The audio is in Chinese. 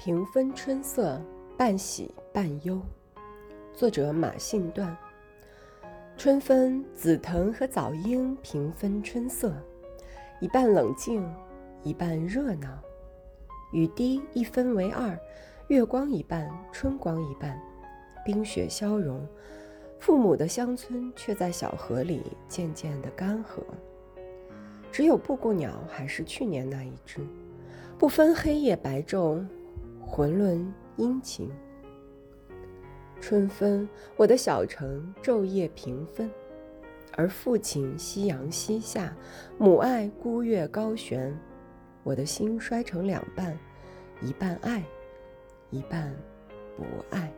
平分春色，半喜半忧。作者马信段。春分，紫藤和早莺平分春色，一半冷静，一半热闹。雨滴一分为二，月光一半，春光一半。冰雪消融，父母的乡村却在小河里渐渐的干涸。只有布谷鸟还是去年那一只，不分黑夜白昼。浑沦阴晴，春分，我的小城昼夜平分，而父亲夕阳西下，母爱孤月高悬，我的心摔成两半，一半爱，一半不爱。